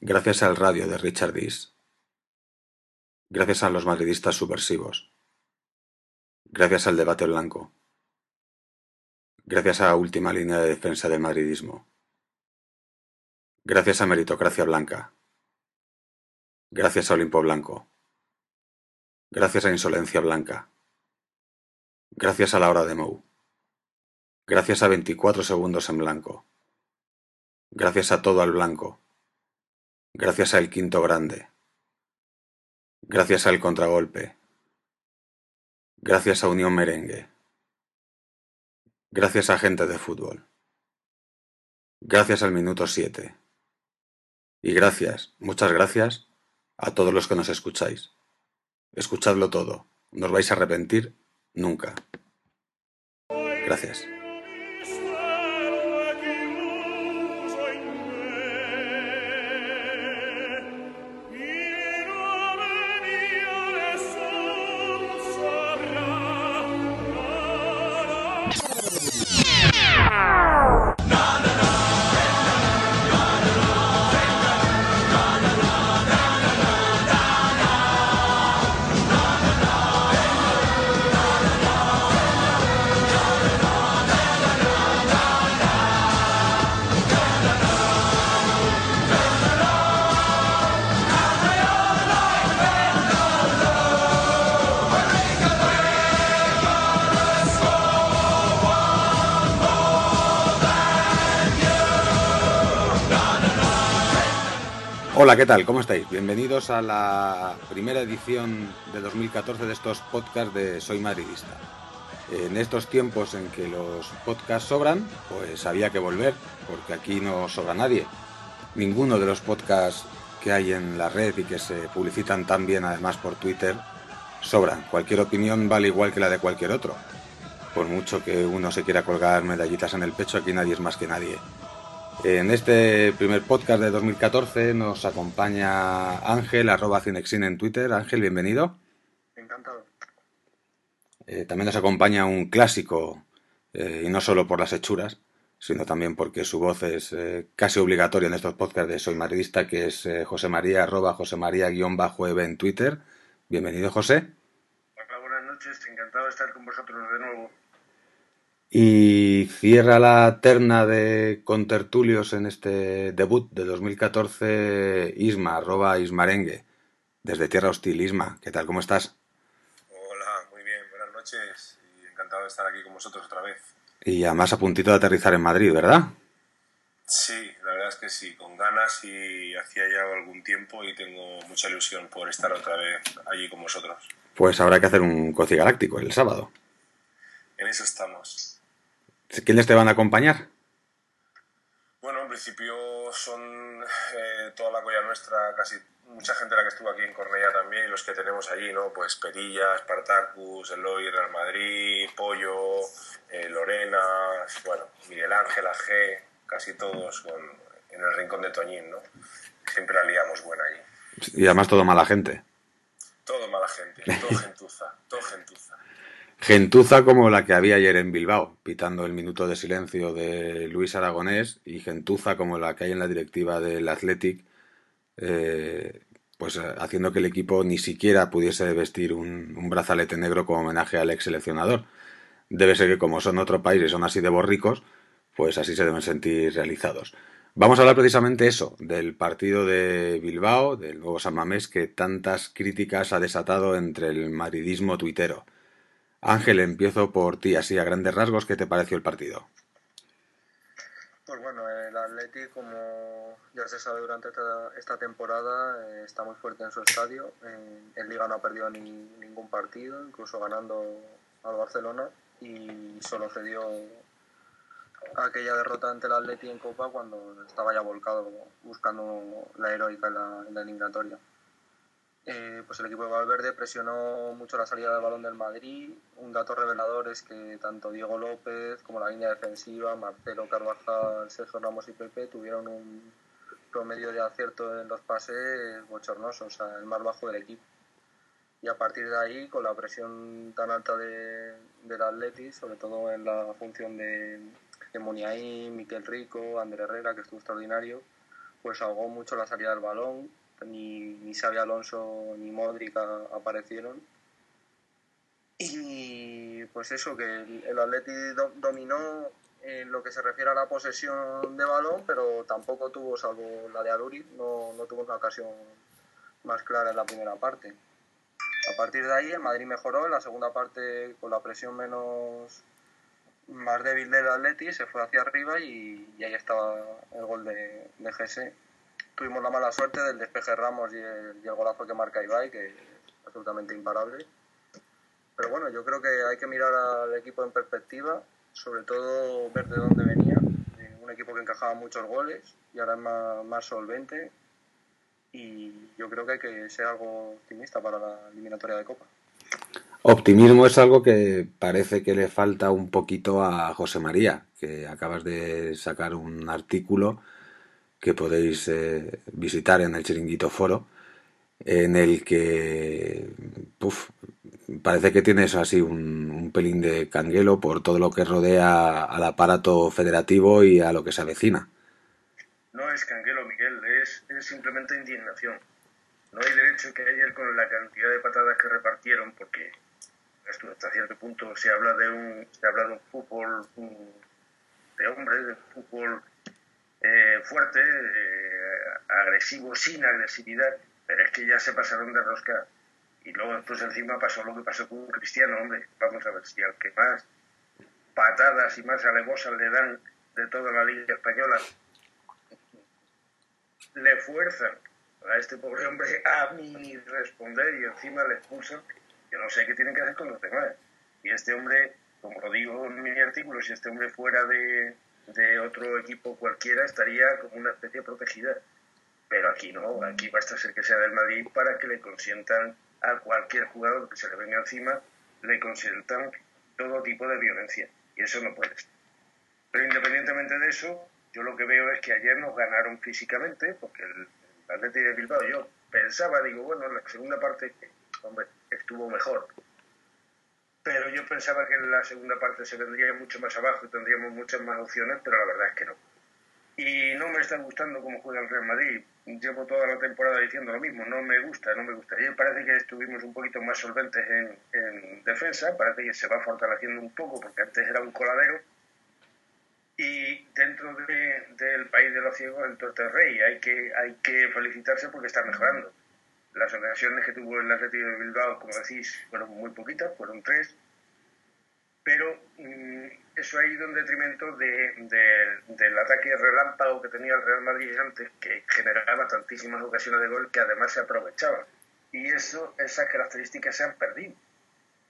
Gracias al radio de Richard Dees. Gracias a los madridistas subversivos. Gracias al debate blanco. Gracias a la última línea de defensa del madridismo. Gracias a meritocracia blanca. Gracias a Olimpo Blanco. Gracias a Insolencia Blanca. Gracias a la hora de Mou. Gracias a 24 segundos en blanco. Gracias a todo al blanco. Gracias a El Quinto Grande. Gracias al contragolpe. Gracias a Unión Merengue. Gracias a gente de fútbol. Gracias al minuto 7. Y gracias, muchas gracias a todos los que nos escucháis. Escuchadlo todo. No os vais a arrepentir nunca. Gracias. Hola, ¿qué tal? ¿Cómo estáis? Bienvenidos a la primera edición de 2014 de estos podcasts de Soy Madridista. En estos tiempos en que los podcasts sobran, pues había que volver, porque aquí no sobra nadie. Ninguno de los podcasts que hay en la red y que se publicitan tan bien además por Twitter sobran. Cualquier opinión vale igual que la de cualquier otro. Por mucho que uno se quiera colgar medallitas en el pecho, aquí nadie es más que nadie. En este primer podcast de 2014 nos acompaña Ángel, arroba Cinexin en Twitter. Ángel, bienvenido. Encantado. Eh, también nos acompaña un clásico, eh, y no solo por las hechuras, sino también porque su voz es eh, casi obligatoria en estos podcasts de Soy Madridista, que es José María, arroba José María guion bajo en Twitter. Bienvenido, José. Hola, buenas noches, encantado de estar con vosotros de nuevo. Y cierra la terna de contertulios en este debut de 2014 Isma, arroba Ismarengue, desde Tierra Hostil. Isma, ¿qué tal? ¿Cómo estás? Hola, muy bien, buenas noches y encantado de estar aquí con vosotros otra vez. Y además a puntito de aterrizar en Madrid, ¿verdad? Sí, la verdad es que sí, con ganas y hacía ya algún tiempo y tengo mucha ilusión por estar otra vez allí con vosotros. Pues habrá que hacer un Coci Galáctico el sábado. En eso estamos. ¿Quiénes te van a acompañar? Bueno, en principio son eh, toda la colla nuestra, casi mucha gente la que estuvo aquí en Cornellá también y los que tenemos allí, ¿no? Pues Perilla, Spartacus, Eloy, Real Madrid, Pollo, eh, Lorena, bueno, Miguel Ángel, AG, casi todos con, en el rincón de Toñín, ¿no? Siempre la liamos buena allí. Y además todo mala gente. Todo mala gente, todo gentuza, todo gentuza. Gentuza como la que había ayer en Bilbao, pitando el minuto de silencio de Luis Aragonés, y gentuza como la que hay en la directiva del Athletic, eh, pues haciendo que el equipo ni siquiera pudiese vestir un, brazalete negro como homenaje al ex seleccionador. Debe ser que como son otro país y son así de borricos, pues así se deben sentir realizados. Vamos a hablar precisamente eso, del partido de Bilbao, del nuevo San Mamés, que tantas críticas ha desatado entre el madridismo tuitero. Ángel, empiezo por ti, así a grandes rasgos, ¿qué te pareció el partido? Pues bueno, el Atleti, como ya se sabe durante esta, temporada, eh, está muy fuerte en su estadio. En Liga no ha perdido ni, ningún partido, incluso ganando al Barcelona, y solo cedió aquella derrota ante el Atleti en Copa cuando estaba ya volcado buscando la heroica en la, en la eliminatoria. Eh, pues el equipo de Valverde presionó mucho la salida del balón del Madrid. Un dato revelador es que tanto Diego López como la línea defensiva, Marcelo Carvajal, Sergio Ramos y Pepe tuvieron un promedio de acierto en los pases bochornoso, o sea, el más bajo del equipo. Y a partir de ahí, con la presión tan alta de, del Atleti, sobre todo en la función de, de Miquel Rico, Ander Herrera, que estuvo extraordinario, pues ahogó mucho la salida del balón ni, ni Xavi Alonso ni Modric aparecieron. Y pues eso, que el, el Atleti dominó en lo que se refiere a la posesión de balón, pero tampoco tuvo, salvo la de Aluri, no, no tuvo una ocasión más clara en la primera parte. A partir de ahí el Madrid mejoró, en la segunda parte con la presión menos más débil del Atleti se fue hacia arriba y, y ahí estaba el gol de, de tuvimos la mala suerte del despeje Ramos y el, golazo que marca Ibai, que es absolutamente imparable. Pero bueno, yo creo que hay que mirar al equipo en perspectiva, sobre todo ver de dónde venía. Un equipo que encajaba muchos goles y ahora es más, más solvente. Y yo creo que hay que ser algo optimista para la eliminatoria de Copa. Optimismo es algo que parece que le falta un poquito a José María, que acabas de sacar un artículo que podéis eh, visitar en el Chiringuito Foro, en el que parece que tienes así un, pelín de canguelo por todo lo que rodea al aparato federativo y a lo que se avecina. No es canguelo, Miguel, es, simplemente indignación. No hay derecho que ayer con la cantidad de patadas que repartieron, porque hasta cierto punto se habla de un, se habla de un fútbol de hombres, de fútbol eh, fuerte, eh, agresivo, sin agresividad, pero es que ya se pasaron de rosca. Y luego después encima pasó lo que pasó con Cristiano, hombre, vamos a ver si al que más patadas y más alevosas le dan de toda la Liga Española, le fuerzan a este pobre hombre a mini responder y encima le expulsan, yo no sé qué tienen que hacer con los demás. Y este hombre, como lo digo en mi artículo, si este hombre fuera de, de otro equipo cualquiera estaría como una especie protegida. Pero aquí no, aquí basta ser que sea del Madrid para que le consientan a cualquier jugador que se le venga encima, le consientan todo tipo de violencia. Y eso no puede ser. Pero independientemente de eso, yo lo que veo es que ayer nos ganaron físicamente, porque el, Atlético de Bilbao, yo pensaba, digo, bueno, la segunda parte, hombre, estuvo mejor, pero yo pensaba que en la segunda parte se vendría mucho más abajo y tendríamos muchas más opciones, pero la verdad es que no. Y no me está gustando cómo juega el Real Madrid. Llevo toda la temporada diciendo lo mismo, no me gusta, no me gusta. Y parece que estuvimos un poquito más solventes en, en defensa, parece que se va fortaleciendo un poco porque antes era un coladero. Y dentro de, del país de los ciegos, el Torte Rey, hay que, hay que felicitarse porque está mejorando las ocasiones que tuvo el Atlético de Bilbao, como decís, fueron muy poquitas, fueron tres, pero mmm, eso ha ido en detrimento de, de, del ataque relámpago que tenía el Real Madrid antes, que generaba tantísimas ocasiones de gol que además se aprovechaban. Y eso, esas características se han perdido,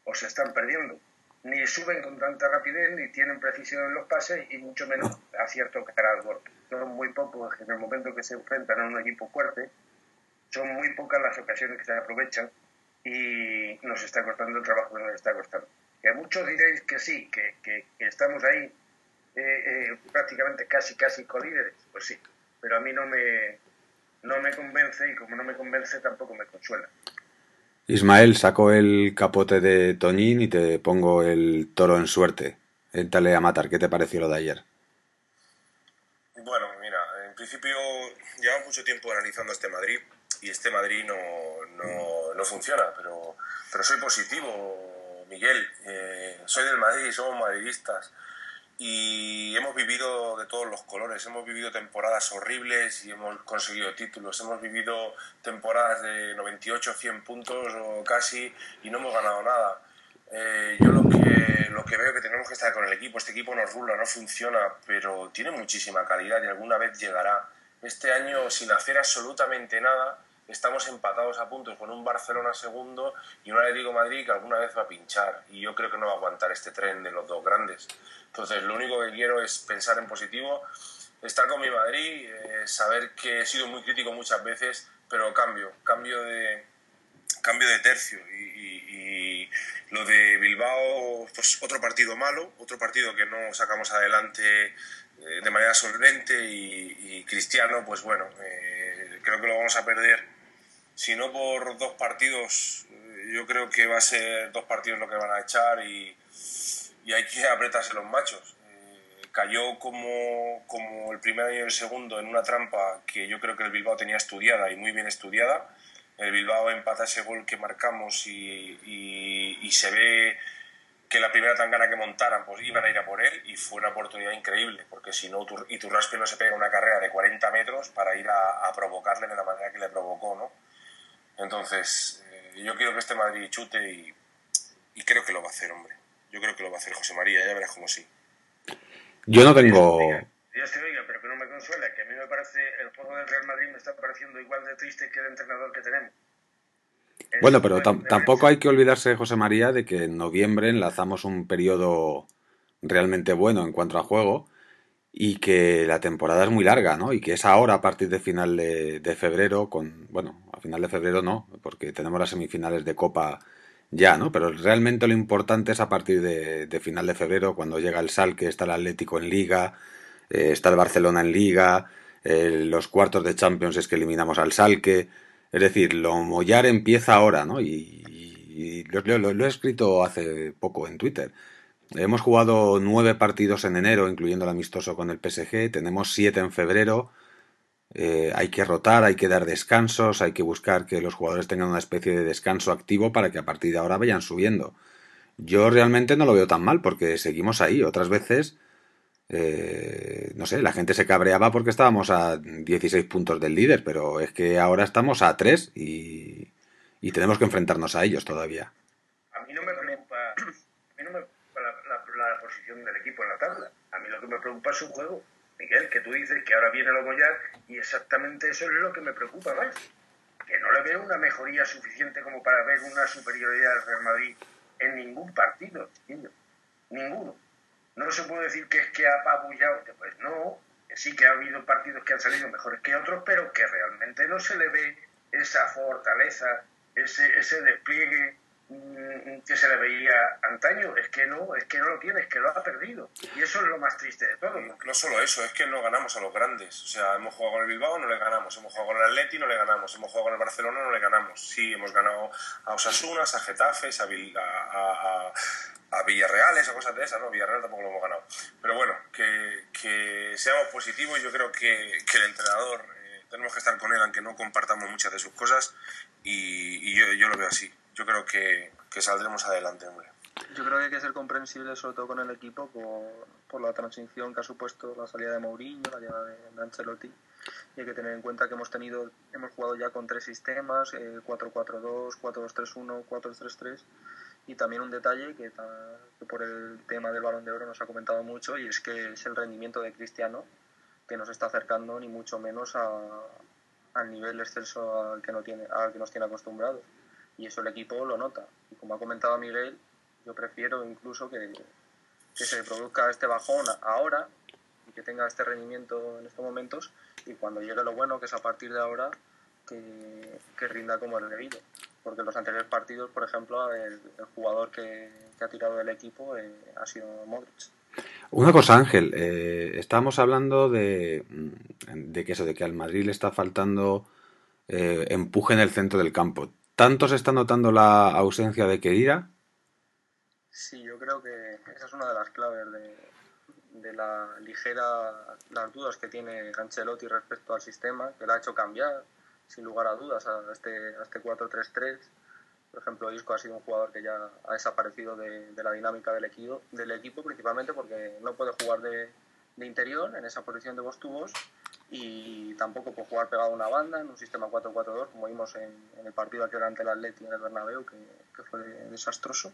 o se están perdiendo. Ni suben con tanta rapidez, ni tienen precisión en los pases, y mucho menos acierto cara al gol. Son muy pocos en el momento que se enfrentan a un equipo fuerte, son muy pocas las ocasiones que se aprovechan y nos está costando el trabajo que nos está costando. Que muchos diréis que sí, que, que, que estamos ahí eh, eh, prácticamente casi, casi colíderes, pues sí, pero a mí no me, no me convence y como no me convence tampoco me consuela. Ismael, saco el capote de Toñín y te pongo el toro en suerte. Éntale a matar, ¿qué te pareció lo de ayer? Bueno, mira, en principio llevamos mucho tiempo analizando este Madrid y este Madrid no, no, no funciona, pero, pero soy positivo, Miguel. Eh, soy del Madrid, somos madridistas y hemos vivido de todos los colores, hemos vivido temporadas horribles y hemos conseguido títulos, hemos vivido temporadas de 98, 100 puntos o casi y no hemos ganado nada. Eh, yo lo que, lo que veo que tenemos que estar con el equipo, este equipo nos rula, no funciona, pero tiene muchísima calidad y alguna vez llegará. Este año sin hacer absolutamente nada estamos empatados a puntos con un Barcelona segundo y un Atlético Madrid que alguna vez va a pinchar. Y yo creo que no va a aguantar este tren de los dos grandes. Entonces, lo único que quiero es pensar en positivo, estar con mi Madrid, eh, saber que he sido muy crítico muchas veces, pero cambio, cambio de, cambio de tercio. Y, lo de Bilbao, pues otro partido malo, otro partido que no sacamos adelante eh, de manera solvente y, Cristiano, pues bueno, eh, creo que lo vamos a perder si no por dos partidos, yo creo que va a ser dos partidos lo que van a echar y, hay que apretarse los machos. Eh, cayó como, como el primer año y el segundo en una trampa que yo creo que el Bilbao tenía estudiada y muy bien estudiada. El Bilbao empata ese gol que marcamos y, y, se ve que la primera tangana que montaran pues iban a ir a por él y fue una oportunidad increíble porque si no Iturraspe no se pega una carrera de 40 metros para ir a, a provocarle de la manera que le provocó ¿no? Entonces, eh, yo quiero que este Madrid chute y, creo que lo va a hacer, hombre. Yo creo que lo va a hacer José María, ya verás cómo sí. Yo no tengo... Dios te oiga, pero que no me consuela, que a mí me parece, el juego del Real Madrid me está pareciendo igual de triste que el entrenador que tenemos. bueno, pero tampoco hay que olvidarse, José María, de que en noviembre enlazamos un periodo realmente bueno en cuanto a juego y que la temporada es muy larga, ¿no? Y que es ahora a partir de final de, febrero, con, bueno, a final de febrero no, porque tenemos las semifinales de Copa ya, ¿no? Pero realmente lo importante es a partir de, final de febrero, cuando llega el Sal, que está el Atlético en Liga, eh, está el Barcelona en Liga, eh, los cuartos de Champions es que eliminamos al Salque, es decir, lo mollar empieza ahora, ¿no? Y, lo he escrito hace poco en Twitter. Hemos jugado nueve partidos en enero, incluyendo el amistoso con el PSG. Tenemos siete en febrero. Eh, hay que rotar, hay que dar descansos, hay que buscar que los jugadores tengan una especie de descanso activo para que a partir de ahora vayan subiendo. Yo realmente no lo veo tan mal porque seguimos ahí. Otras veces, eh, no sé, la gente se cabreaba porque estábamos a 16 puntos del líder, pero es que ahora estamos a 3 y, y tenemos que enfrentarnos a ellos todavía. A mí no me del equipo en la tabla. A mí lo que me preocupa es su juego. Miguel, que tú dices que ahora viene lo Goyar y exactamente eso es lo que me preocupa más. Que no le veo una mejoría suficiente como para ver una superioridad del Real Madrid en ningún partido, Ninguno. No se puede decir que es que ha apabullado. Pues no, sí que ha habido partidos que han salido mejores que otros, pero que realmente no se le ve esa fortaleza, ese, ese despliegue que se le veía antaño, es que no, es que no lo tiene, es que lo ha perdido. Y eso es lo más triste de todo. No, solo eso, es que no ganamos a los grandes. O sea, hemos jugado con el Bilbao, no le ganamos. Hemos jugado con el Atleti, no le ganamos. Hemos jugado con el Barcelona, no le ganamos. Sí, hemos ganado a Osasuna, a Getafes, a, a, a, Villarreal, esas cosas de esas, ¿no? Villarreal tampoco lo hemos ganado. Pero bueno, que, seamos positivos. Yo creo que, el entrenador, eh, tenemos que estar con él, aunque no compartamos muchas de sus cosas. Y, yo lo veo así yo creo que, que, saldremos adelante, hombre. Yo creo que hay que ser comprensible, sobre todo con el equipo, por, por la transición que ha supuesto la salida de Mourinho, la llegada de, Ancelotti. Y hay que tener en cuenta que hemos tenido, hemos jugado ya con tres sistemas, 4-4-2, 4-2-3-1, 4-3-3. Y también un detalle que, que, por el tema del balón de oro nos ha comentado mucho, y es que es el rendimiento de Cristiano, que nos está acercando ni mucho menos a, al nivel exceso al que, no tiene, al que nos tiene acostumbrados y eso el equipo lo nota. Y como ha comentado Miguel, yo prefiero incluso que, que se produzca este bajón ahora y que tenga este rendimiento en estos momentos y cuando llegue lo bueno, que es a partir de ahora, que, que rinda como el debido. Porque en los anteriores partidos, por ejemplo, el, jugador que, ha tirado del equipo eh, ha sido Modric. Una cosa, Ángel, eh, estábamos hablando de, de que eso, de que al Madrid le está faltando eh, empuje en el centro del campo. ¿Tanto se está notando la ausencia de Kedira? Sí, yo creo que esa es una de las claves de, la ligera, las dudas que tiene Ancelotti respecto al sistema, que le ha hecho cambiar, sin lugar a dudas, a este, este 4-3-3. Por ejemplo, Isco ha sido un jugador que ya ha desaparecido de, de la dinámica del equipo, del equipo, principalmente porque no puede jugar de, de interior en esa posición de dos tubos y tampoco por jugar pegado a una banda en un sistema 4-4-2 como vimos en, el partido aquel ante el Atleti en el Bernabéu que, que, fue desastroso.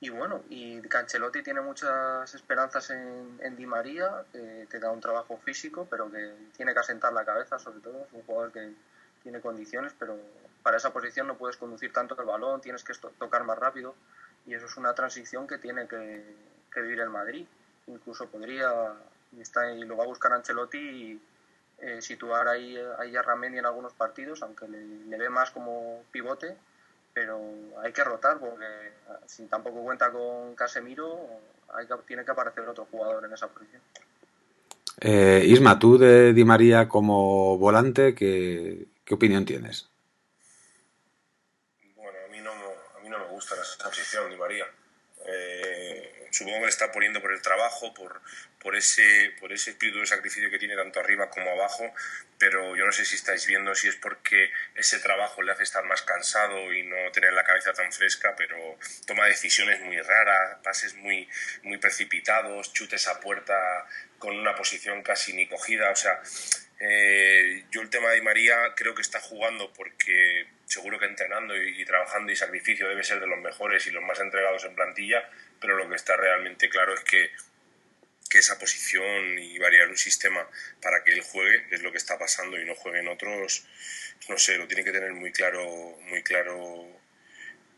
Y bueno y Cancelotti tiene muchas esperanzas en, en Di María que te da un trabajo físico pero que tiene que asentar la cabeza sobre todo. Es un jugador que, tiene condiciones, pero para esa posición no puedes conducir tanto el balón, tienes que tocar más rápido. Y eso es una transición que tiene que, vivir el Madrid. Incluso podría, y, está, y lo va a buscar Ancelotti, y, eh, situar ahí, ahí a Ramendi en algunos partidos, aunque le, ve más como pivote, pero hay que rotar porque si tampoco cuenta con Casemiro, hay que, tiene que aparecer otro jugador en esa posición. Eh, Isma, tú de Di María como volante, ¿qué, qué opinión tienes? esa posición, Di María. Supongo que le está poniendo por el trabajo, por, por, ese, por ese espíritu de sacrificio que tiene tanto arriba como abajo, pero yo no sé si estáis viendo si es porque ese trabajo le hace estar más cansado y no tener la cabeza tan fresca, pero toma decisiones muy raras, pases muy, muy precipitados, chutes a puerta con una posición casi ni cogida, o sea, eh, yo el tema de María creo que está jugando porque seguro que entrenando y, trabajando y sacrificio debe ser de los mejores y los más entregados en plantilla, pero lo que está realmente claro es que, que esa posición y variar un sistema para que él juegue es lo que está pasando y no jueguen otros, no sé, lo tiene que tener muy claro, muy claro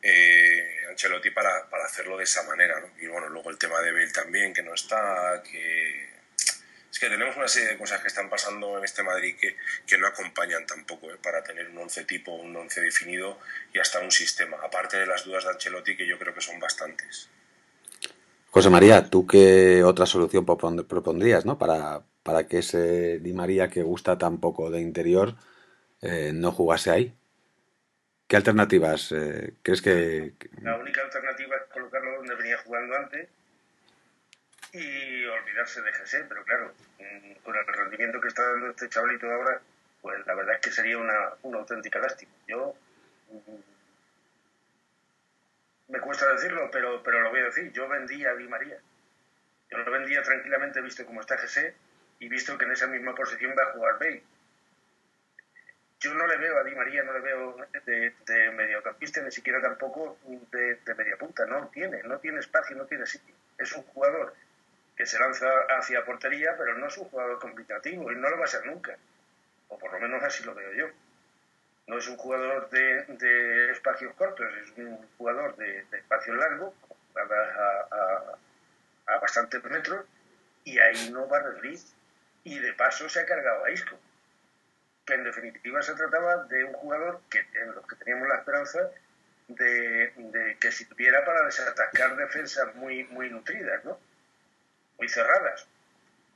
eh, Ancelotti para, para, hacerlo de esa manera. Y bueno, luego el tema de Bale también, que no está, que es que tenemos una serie de cosas que están pasando en este Madrid que, que no acompañan tampoco ¿eh? para tener un once tipo, un once definido y hasta un sistema, aparte de las dudas de Ancelotti que yo creo que son bastantes. José María, ¿tú qué otra solución propondrías ¿no? para, para que ese Di María que gusta tan poco de interior eh, no jugase ahí? ¿Qué alternativas eh, crees que...? La única alternativa es colocarlo donde venía jugando antes y olvidarse de Jesse, pero claro, mm, con el rendimiento que está dando este chavalito ahora, pues la verdad es que sería una, una auténtica lástima. Yo mm, me cuesta decirlo, pero, pero lo voy a decir, yo vendía a Di María. Yo lo vendía tranquilamente visto cómo está Jesse y visto que en esa misma posición va a jugar Bale. Yo no le veo a Di María, no le veo de, de mediocampista, ni siquiera tampoco de, de media punta. No tiene, no tiene espacio, no tiene sitio. Es un jugador que se lanza hacia portería, pero no es un jugador complicativo y no lo va a ser nunca. O por lo menos así lo veo yo. No es un jugador de, espacios cortos, es un jugador de, espacios largos, a, a, bastantes metros, y ahí no va a rendir. Y de paso se ha cargado a Isco. Que en definitiva se trataba de un jugador que, en los que teníamos la esperanza de, de que si tuviera para desatacar defensas muy, muy nutridas, ¿no? Cerradas,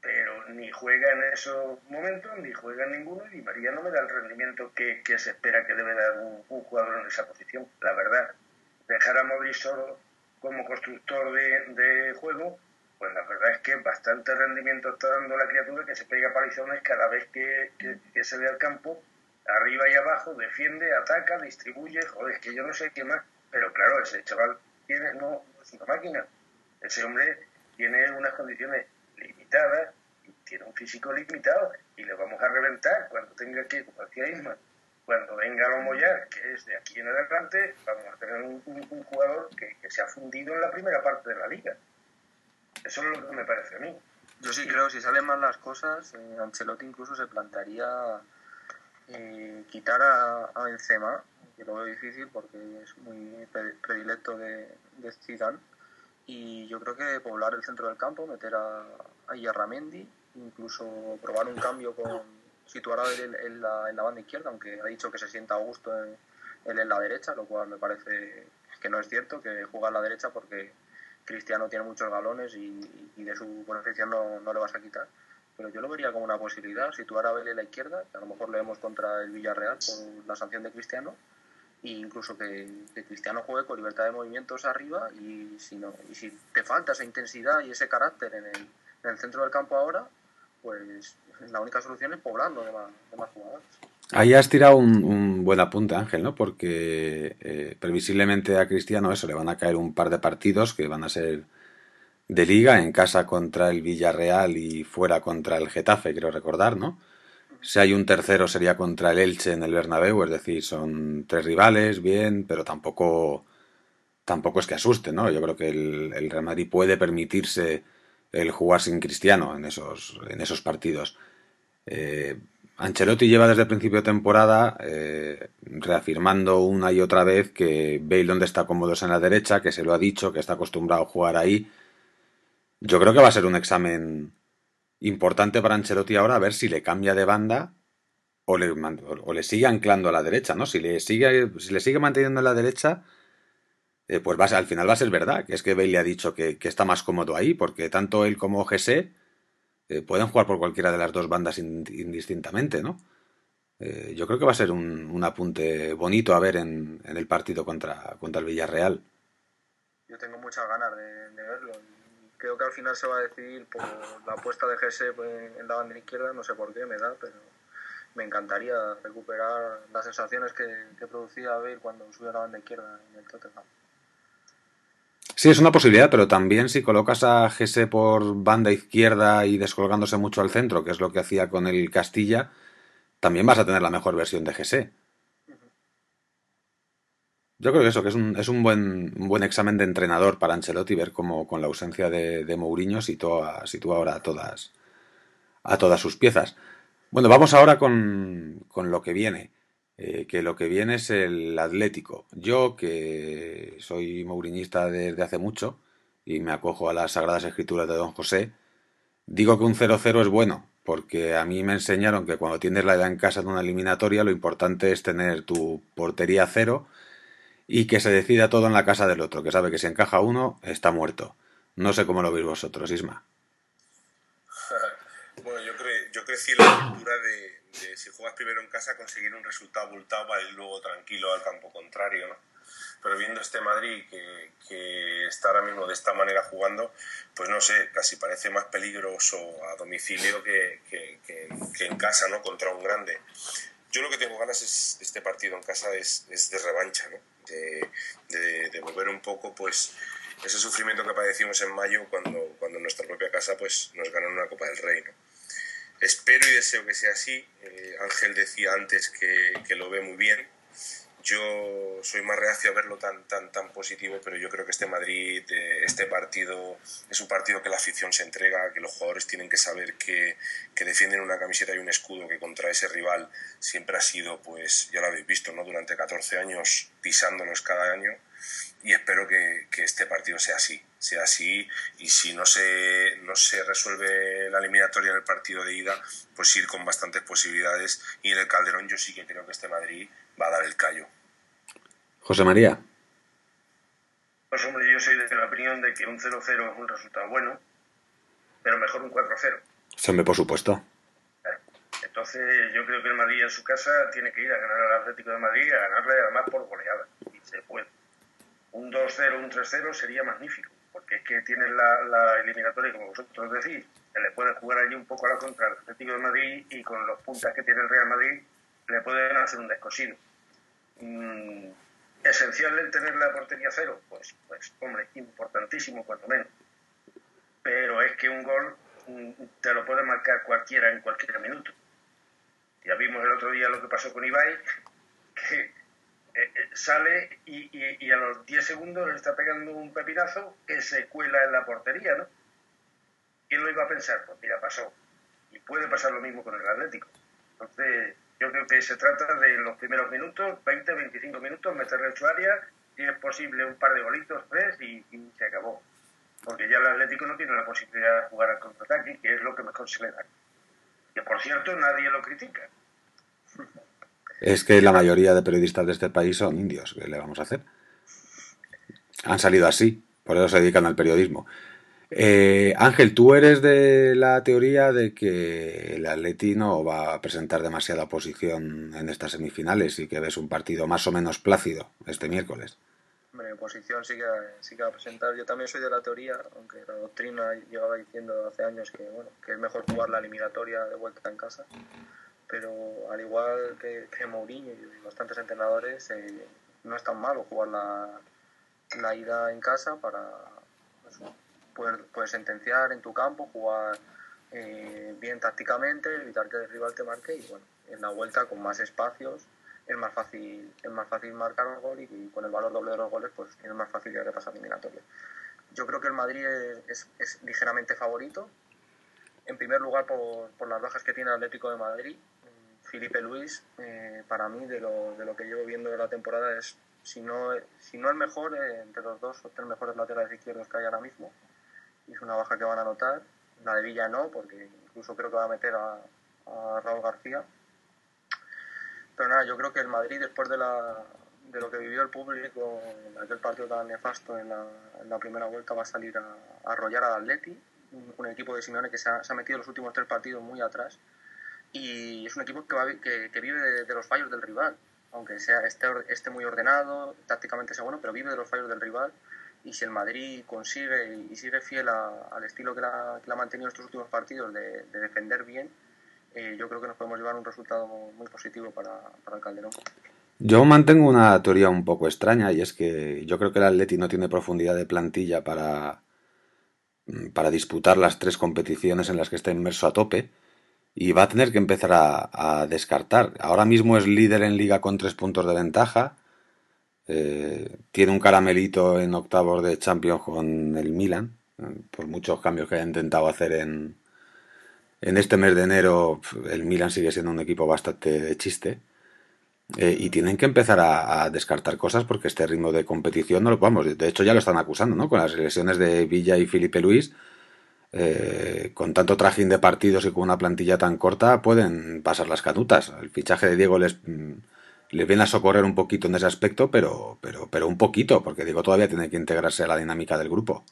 pero ni juega en esos momentos, ni juega en ninguno, y María no me da el rendimiento que, se espera que debe dar un, jugador en esa posición, la verdad. Dejar a Modric solo como constructor de, juego, pues la verdad es que bastante rendimiento está dando la criatura que se pega palizones cada vez que, se ve al campo, arriba y abajo, defiende, ataca, distribuye, joder, es que yo no sé qué más, pero claro, ese chaval tiene, no, es una máquina. Ese hombre tiene unas condiciones limitadas tiene un físico limitado y le vamos a reventar cuando tenga que, como decía Isma, cuando venga a Moyar, que es de aquí en adelante, vamos a tener un, jugador que, se ha fundido en la primera parte de la liga. Eso es lo que me parece a mí. Yo sí creo, si salen mal las cosas, eh, Ancelotti incluso se plantearía eh, quitar a, a, Benzema, que lo veo difícil porque es muy predilecto de, de Zidane, y yo creo que poblar el centro del campo, meter a, a Yarramendi, incluso probar un cambio con situar a él en, la, en la banda izquierda, aunque ha dicho que se sienta a gusto en, él en la derecha, lo cual me parece que no es cierto, que juega a la derecha porque Cristiano tiene muchos galones y, y de su posición no, no, le vas a quitar. Pero yo lo vería como una posibilidad, situar a Bale en la izquierda, que a lo mejor le vemos contra el Villarreal por la sanción de Cristiano, e incluso que, Cristiano juegue con libertad de movimientos arriba y si, no, y si te falta esa intensidad y ese carácter en el, en el centro del campo ahora, pues la única solución es poblando de más, jugadores. Ahí has tirado un, buen apunte, Ángel, ¿no? Porque eh, previsiblemente a Cristiano eso le van a caer un par de partidos que van a ser de liga, en casa contra el Villarreal y fuera contra el Getafe, quiero recordar, ¿no? Si hay un tercero sería contra el Elche en el Bernabéu, es decir, son tres rivales, bien, pero tampoco tampoco es que asuste, ¿no? Yo creo que el, Real Madrid puede permitirse el jugar sin Cristiano en esos, en esos partidos. Eh, Ancelotti lleva desde el principio de temporada eh, reafirmando una y otra vez que Bale donde está cómodo es en la derecha, que se lo ha dicho, que está acostumbrado a jugar ahí. Yo creo que va a ser un examen importante para Ancelotti ahora a ver si le cambia de banda o le, o le sigue anclando a la derecha, ¿no? Si le sigue, si le sigue manteniendo en la derecha, eh, pues al final va a ser verdad, que es que Bale le ha dicho que, está más cómodo ahí, porque tanto él como GC eh, pueden jugar por cualquiera de las dos bandas indistintamente, ¿no? Eh, yo creo que va a ser un, apunte bonito a ver en, el partido contra el Villarreal. Yo tengo muchas ganas de, verlo. Creo que al final se va a decidir por la apuesta de GC en la banda izquierda, no sé por qué me da, pero me encantaría recuperar las sensaciones que, producía Bale cuando subía a la banda izquierda en el Tottenham. Sí, es una posibilidad, pero también si colocas a Gese por banda izquierda y descolgándose mucho al centro, que es lo que hacía con el Castilla, también vas a tener la mejor versión de Gese. Yo creo que eso, que es un, es un buen, buen examen de entrenador para Ancelotti ver cómo con la ausencia de, de Mourinho sitúa, sitúa ahora a todas, a todas sus piezas. Bueno, vamos ahora con, con lo que viene. Eh, que lo que viene es el Atlético. Yo, que soy mouriñista desde hace mucho y me acojo a las Sagradas Escrituras de Don José, digo que un 0-0 es bueno, porque a mí me enseñaron que cuando tienes la edad en casa de una eliminatoria, lo importante es tener tu portería cero y que se decida todo en la casa del otro, que sabe que si encaja uno, está muerto. No sé cómo lo veis vosotros, Isma. bueno, yo, yo crecí en la cultura de si juegas primero en casa conseguir un resultado abultado ir luego tranquilo al campo contrario, ¿no? Pero viendo este Madrid que, que, está ahora mismo de esta manera jugando, pues no sé, casi parece más peligroso a domicilio que, que, en casa, ¿no? Contra un grande. Yo lo que tengo ganas es, este partido en casa es, es de revancha, ¿no? De, de, volver un poco, pues, ese sufrimiento que padecimos en mayo cuando, cuando en nuestra propia casa, pues, nos ganan una Copa del Rey, ¿no? Espero y deseo que sea así. Eh, Ángel decía antes que, que, lo ve muy bien. Yo soy más reacio a verlo tan, tan, tan positivo, pero yo creo que este Madrid, eh, este partido, es un partido que la afición se entrega, que los jugadores tienen que saber que, que, defienden una camiseta y un escudo que contra ese rival siempre ha sido, pues ya lo habéis visto, ¿no? durante 14 años pisándonos cada año y espero que, que, este partido sea así, sea así y si no se, no se resuelve la eliminatoria en el partido de ida, pues ir con bastantes posibilidades y en el Calderón yo sí que creo que este Madrid va a dar el callo. José María. Pues hombre, yo soy de la opinión de que un 0-0 es un resultado bueno, pero mejor un 4-0. Siempre, por supuesto. Entonces yo creo que el Madrid en su casa tiene que ir a ganar al Atlético de Madrid, a ganarle además por goleada, y se puede un 2-0, un 3-0 sería magnífico, porque es que tiene la, la, eliminatoria, como vosotros decís, se le puede jugar allí un poco a la contra el Atlético de Madrid y con los puntas que tiene el Real Madrid le pueden hacer un descosido. Mm, ¿Esencial el tener la portería cero? Pues, pues, hombre, importantísimo cuanto menos. Pero es que un gol te lo puede marcar cualquiera en cualquier minuto. Ya vimos el otro día lo que pasó con Ibai, que eh, eh, sale y, a los 10 segundos le está pegando un pepinazo que se cuela en la portería, ¿no? ¿Quién lo iba a pensar? Pues mira, pasó. Y puede pasar lo mismo con el Atlético. Entonces, yo creo que se trata de los primeros minutos, 20, 25 minutos, meterle en su área, si es posible un par de golitos, tres, y, se acabó. Porque ya el Atlético no tiene la posibilidad de jugar al contraataque, que es lo que mejor se le da. Que por cierto, nadie lo critica. Es que la mayoría de periodistas de este país son indios, ¿qué le vamos a hacer? Han salido así, por eso se dedican al periodismo. Eh, Ángel, tú eres de la teoría de que el Atleti no va a presentar demasiada oposición en estas semifinales y que ves un partido más o menos plácido este miércoles. Hombre, oposición sí que, sí que va a presentar. Yo también soy de la teoría, aunque la doctrina llevaba diciendo hace años que, bueno, que es mejor jugar la eliminatoria de vuelta en casa pero al igual que, que Mourinho y bastantes entrenadores, eh, no es tan malo jugar la, la ida en casa para pues, poder, sentenciar en tu campo, jugar eh, bien tácticamente, evitar que el rival te marque y bueno, en la vuelta con más espacios es más fácil es más fácil marcar el gol y, con el valor doble de los goles pues es más fácil que pasar eliminatorio. Yo creo que el Madrid es, es, ligeramente favorito, en primer lugar por, por las bajas que tiene el Atlético de Madrid, Felipe Luis, eh, para mí, de lo, de lo que llevo viendo de la temporada, es, si no, si no el mejor, eh, entre los dos o tres mejores laterales izquierdos que hay ahora mismo. Es una baja que van a notar. La de Villa no, porque incluso creo que va a meter a, a Raúl García. Pero nada, yo creo que el Madrid, después de, lo que vivió el público en aquel partido tan nefasto en la, primera vuelta, va a salir a, arrollar al Atleti, un, equipo de Simeone que se ha, metido los últimos tres partidos muy atrás y es un equipo que, vive de, de, los fallos del rival, aunque sea esté, esté, muy ordenado, tácticamente sea bueno, pero vive de los fallos del rival y si el Madrid consigue y, sigue fiel a, al estilo que la, ha mantenido estos últimos partidos de, de defender bien, eh, yo creo que nos podemos llevar un resultado muy positivo para, el Calderón. Yo mantengo una teoría un poco extraña y es que yo creo que el Atleti no tiene profundidad de plantilla para, para disputar las tres competiciones en las que está inmerso a tope y va a tener que empezar a, descartar. Ahora mismo es líder en liga con tres puntos de ventaja. Eh, tiene un caramelito en octavos de Champions con el Milan, por muchos cambios que haya intentado hacer en, en este mes de enero. El Milan sigue siendo un equipo bastante de chiste. Eh, y tienen que empezar a, descartar cosas porque este ritmo de competición no lo vamos. De hecho, ya lo están acusando, ¿no? Con las lesiones de Villa y Felipe Luis eh, con tanto trajín de partidos y con una plantilla tan corta, pueden pasar las canutas. El fichaje de Diego les, les viene a socorrer un poquito en ese aspecto, pero, pero, pero un poquito, porque Diego todavía tiene que integrarse a la dinámica del grupo.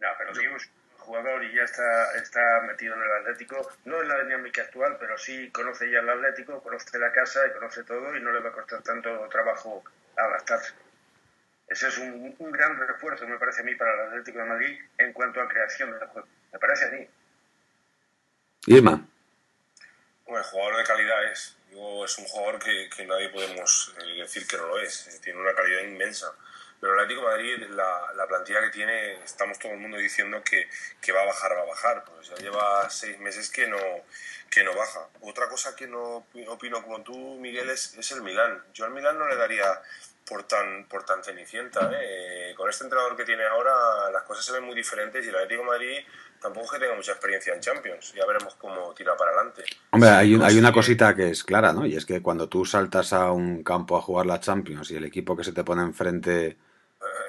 No, pero es un jugador y ya está, está metido en el Atlético, no en la dinámica actual, pero sí conoce ya el Atlético, conoce la casa y conoce todo y no le va a costar tanto trabajo adaptarse. Ese es un, un, gran refuerzo, me parece a mí, para el Atlético de Madrid en cuanto a creación del juego. Me parece a mí. Irma. Bueno, el jugador de calidad es. Digo, es un jugador que, que nadie podemos eh, decir que no lo es. Tiene una calidad inmensa. Pero el Atlético Madrid, la, la, plantilla que tiene, estamos todo el mundo diciendo que, que, va a bajar, va a bajar. Pues ya lleva seis meses que no, que no baja. Otra cosa que no opino como tú, Miguel, es, es el Milán. Yo al Milán no le daría por tan, por tan cenicienta. ¿eh? Con este entrenador que tiene ahora, las cosas se ven muy diferentes y el Atlético de Madrid tampoco es que tenga mucha experiencia en Champions. Ya veremos cómo tira para adelante. Hombre, hay, un, hay una cosita que es clara, ¿no? Y es que cuando tú saltas a un campo a jugar la Champions y el equipo que se te pone enfrente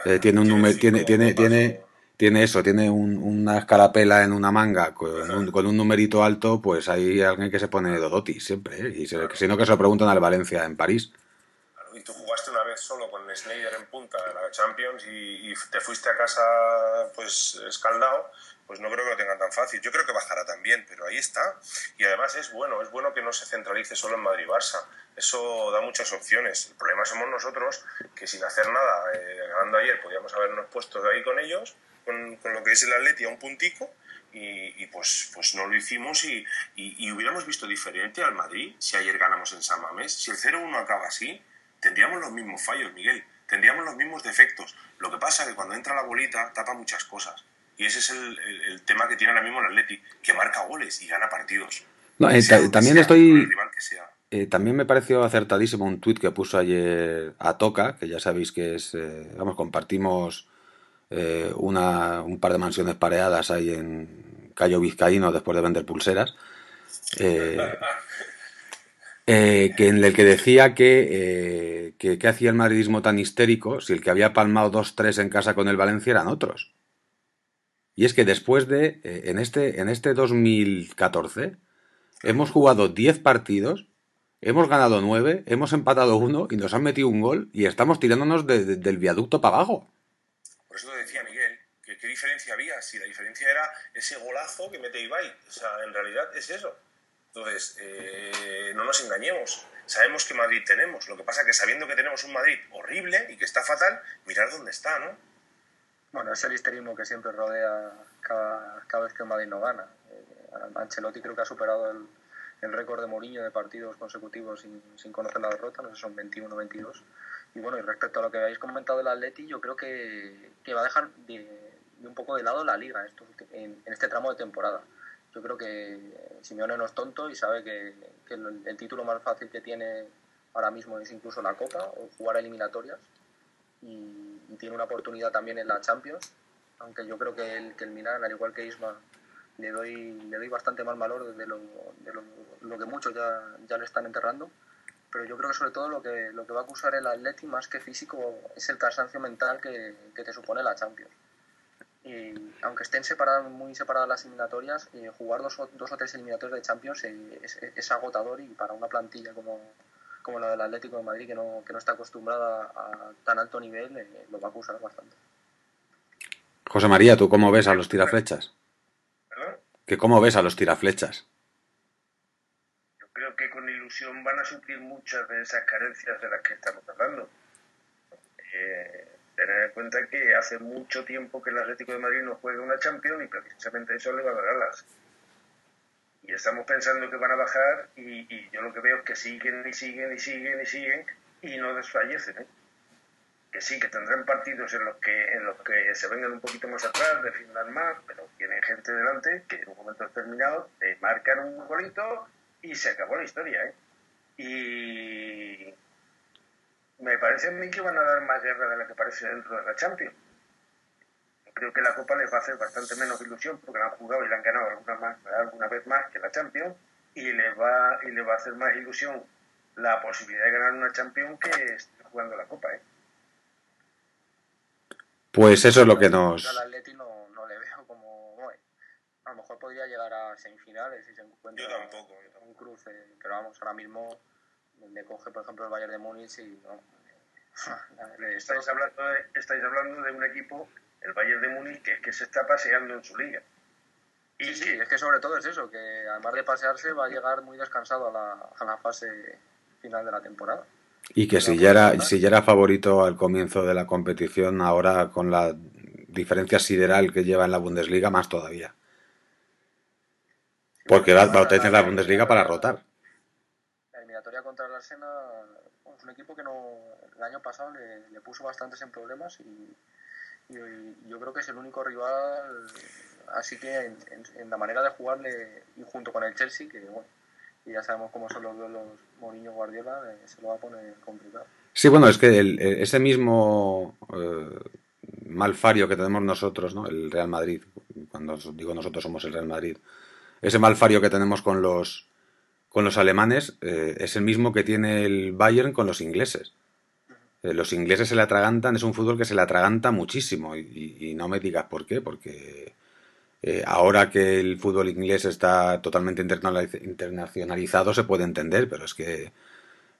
eh, tiene un número, tiene, tiene, tiene, tiene eso, tiene un, una escarapela en una manga con un, con un, numerito alto, pues hay alguien que se pone Dodoti siempre, ¿eh? y se, si no que se lo preguntan al Valencia en París y tú jugaste una solo con Snyder en punta en la Champions y, y, te fuiste a casa pues escaldado, pues no creo que lo tengan tan fácil. Yo creo que bajará también, pero ahí está. Y además es bueno, es bueno que no se centralice solo en Madrid-Barça. Eso da muchas opciones. El problema somos nosotros, que sin hacer nada, eh, ganando ayer, podíamos habernos puesto de ahí con ellos, con, con lo que es el Atleti a un puntico, y, y, pues, pues no lo hicimos y, y, y, hubiéramos visto diferente al Madrid si ayer ganamos en San Mamés. Si el 0-1 acaba así, tendríamos los mismos fallos, Miguel, tendríamos los mismos defectos. Lo que pasa es que cuando entra la bolita tapa muchas cosas. Y ese es el, el, el tema que tiene ahora mismo el Atleti, que marca goles y gana partidos. No, eh, sea, también sea, estoy... Eh, también me pareció acertadísimo un tuit que puso ayer a Toca, que ya sabéis que es, eh, vamos, compartimos eh, una, un par de mansiones pareadas ahí en Cayo Vizcaíno después de vender pulseras. Eh, que en el que decía que, eh, que, hacía el madridismo tan histérico si el que había palmado 2-3 en casa con el Valencia eran otros. Y es que después de, eh, en, este, en este 2014, hemos jugado 10 partidos, hemos ganado 9, hemos empatado 1 y nos han metido un gol y estamos tirándonos de, de, del viaducto para abajo. Por eso te decía Miguel, que qué diferencia había, si la diferencia era ese golazo que mete Ibai. O sea, en realidad es eso. Entonces, eh, no nos engañemos. Sabemos que Madrid tenemos. Lo que pasa es que sabiendo que tenemos un Madrid horrible y que está fatal, mirar dónde está, ¿no? Bueno, es el histerismo que siempre rodea cada, cada vez que Madrid no gana. Eh, Ancelotti creo que ha superado el, el récord de Mourinho de partidos consecutivos sin, sin conocer la derrota, no sé, son 21-22. Y bueno, y respecto a lo que habéis comentado del Atleti, yo creo que, que va a dejar de, de, un poco de lado la liga en, en este tramo de temporada yo creo que Simeone no es tonto y sabe que, el, título más fácil que tiene ahora mismo es incluso la Copa o jugar a eliminatorias y, y, tiene una oportunidad también en la Champions, aunque yo creo que el, que el Milan, al igual que Isma, le doy, le doy bastante más valor de lo, de lo, que muchos ya, ya le están enterrando. Pero yo creo que sobre todo lo que, lo que va a acusar el Atleti más que físico es el cansancio mental que, que te supone la Champions. Y aunque estén separadas, muy separadas las eliminatorias, eh, jugar dos, dos, o tres eliminatorias de Champions eh, es, es, agotador y para una plantilla como, como la del Atlético de Madrid, que no, que no está acostumbrada a tan alto nivel, eh, lo va a acusar bastante. José María, ¿tú cómo ves a los tiraflechas? ¿Que ¿Cómo ves a los tiraflechas? Yo creo que con ilusión van a suplir muchas de esas carencias de las que estamos hablando. Eh, tener en cuenta que hace mucho tiempo que el Atlético de Madrid no juega una Champions y precisamente eso le va a dar alas. Y estamos pensando que van a bajar y, yo lo que veo es que siguen y siguen y siguen y siguen y no desfallecen. ¿eh? que sí, que tendrán partidos en los que en los que se vengan un poquito más atrás, defiendan más, pero tienen gente delante que en un momento determinado te marcan un golito y se acabó la historia. ¿eh? Y parece a mí que van a dar más guerra de la que parece dentro de la Champions. Creo que la Copa les va a hacer bastante menos ilusión porque la han jugado y la han ganado alguna, más, alguna vez más que la Champions y les va y les va a hacer más ilusión la posibilidad de ganar una Champions que estar jugando la Copa. ¿eh? Pues eso es lo que nos... Al Atleti no, no le veo como... Bueno, a lo mejor podría llegar a semifinales si se encuentra yo tampoco, yo tampoco. un cruce, pero vamos, ahora mismo le coge por ejemplo el Bayern de Múnich y no... estáis, hablando de, estáis hablando de un equipo, el Bayern de Múnich, que, que se está paseando en su liga. Y sí, sí, es que sobre todo es eso, que además de pasearse va a llegar muy descansado a la, a la fase final de la temporada. Y que si ya, era, si ya era favorito al comienzo de la competición, ahora con la diferencia sideral que lleva en la Bundesliga, más todavía. Porque va, va a tener la Bundesliga para rotar. La eliminatoria contra el Arsenal un equipo que no el año pasado le, puso bastantes en problemas y, yo creo que es el único rival, así que en, la manera de jugarle y junto con el Chelsea, que bueno, y ya sabemos cómo son los duelos Mourinho Guardiola, eh, se lo va a poner complicado. Sí, bueno, es que el, ese mismo eh, malfario que tenemos nosotros, ¿no? el Real Madrid, cuando digo nosotros somos el Real Madrid, ese malfario que tenemos con los, con los alemanes eh, es el mismo que tiene el Bayern con los ingleses. Eh, los ingleses se le atragantan, es un fútbol que se le atraganta muchísimo y, no me digas por qué, porque eh, ahora que el fútbol inglés está totalmente internacionalizado se puede entender, pero es que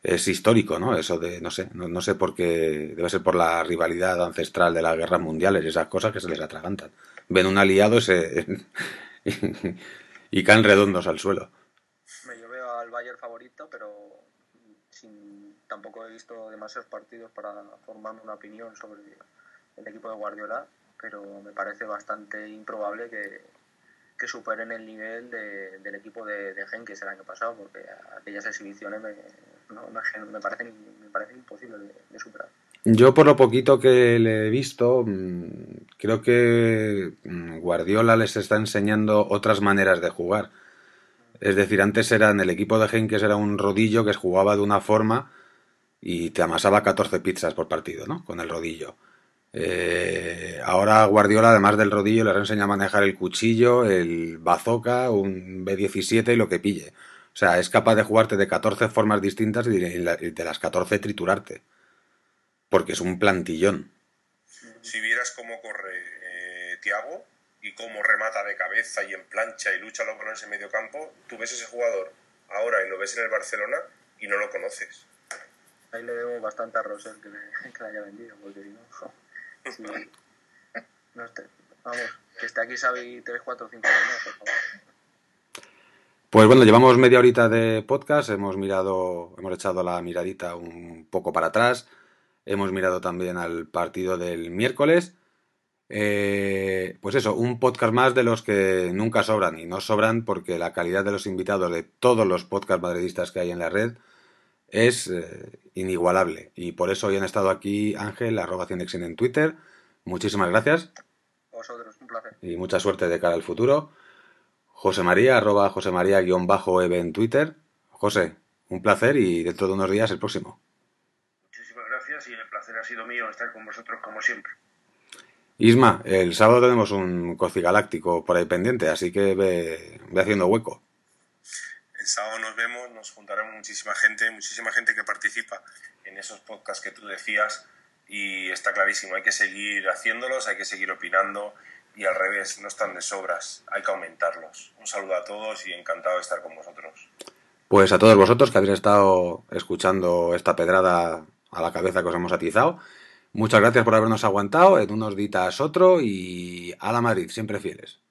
es histórico, ¿no? Eso de, no sé, no, sé por qué, debe ser por la rivalidad ancestral de las guerras mundiales, esas cosas que se les atragantan. Ven un aliado y caen redondos al suelo. Pero sin, tampoco he visto demasiados partidos para formarme una opinión sobre el equipo de Guardiola pero me parece bastante improbable que, que superen el nivel de, del equipo de, de el año pasado, porque aquellas exhibiciones me, me, parecen, me parecen imposibles de, de, superar. Yo por lo poquito que le he visto, creo que Guardiola les está enseñando otras maneras de jugar. Es decir, antes era en el equipo de Henkes era un rodillo que jugaba de una forma y te amasaba 14 pizzas por partido, ¿no? Con el rodillo. Eh, ahora Guardiola, además del rodillo, les enseña a manejar el cuchillo, el bazooka, un B-17 y lo que pille. O sea, es capaz de jugarte de 14 formas distintas y de, las 14 triturarte. Porque es un plantillón. Si vieras cómo corre cómo remata de cabeza y en plancha y lucha los balones en medio campo, tú ves ese jugador ahora y lo ves en el Barcelona y no lo conoces. Ahí le debo bastante a Rosel que le, que le haya vendido, porque si no... Sí. No esté. Vamos, que esté aquí Xavi 3, 4, 5 años, por favor. Pues bueno, llevamos media horita de podcast, hemos mirado, hemos echado la miradita un poco para atrás, hemos mirado también al partido del miércoles. Eh, pues eso, un podcast más de los que nunca sobran y no sobran porque la calidad de los invitados de todos los podcasts madridistas que hay en la red es eh, inigualable. Y por eso hoy han estado aquí Ángel, arroba Cienexin en Twitter. Muchísimas gracias. Vosotros, un placer. Y mucha suerte de cara al futuro. José María, arroba José María guion bajo Eve en Twitter. José, un placer y dentro de unos días el próximo. Muchísimas gracias y el placer ha sido mío estar con vosotros como siempre. Isma, el sábado tenemos un Galáctico por ahí pendiente, así que ve, ve haciendo hueco. El sábado nos vemos, nos juntaremos muchísima gente, muchísima gente que participa en esos podcasts que tú decías y está clarísimo, hay que seguir haciéndolos, hay que seguir opinando y al revés, no están de sobras, hay que aumentarlos. Un saludo a todos y encantado de estar con vosotros. Pues a todos vosotros que habéis estado escuchando esta pedrada a la cabeza que os hemos atizado. Muchas gracias por habernos aguantado. En unos días otro y a la Madrid, siempre fieles.